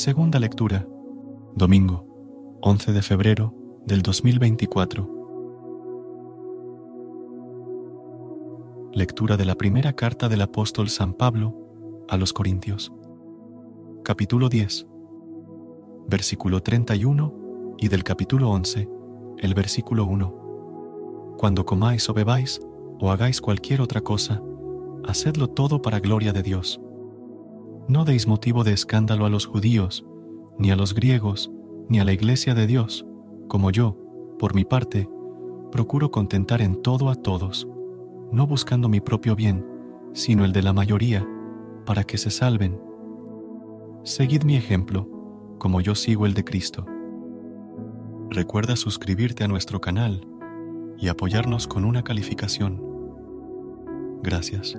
Segunda lectura. Domingo, 11 de febrero del 2024. Lectura de la primera carta del apóstol San Pablo a los Corintios. Capítulo 10. Versículo 31 y del capítulo 11, el versículo 1. Cuando comáis o bebáis o hagáis cualquier otra cosa, hacedlo todo para gloria de Dios. No deis motivo de escándalo a los judíos, ni a los griegos, ni a la iglesia de Dios, como yo, por mi parte, procuro contentar en todo a todos, no buscando mi propio bien, sino el de la mayoría, para que se salven. Seguid mi ejemplo, como yo sigo el de Cristo. Recuerda suscribirte a nuestro canal y apoyarnos con una calificación. Gracias.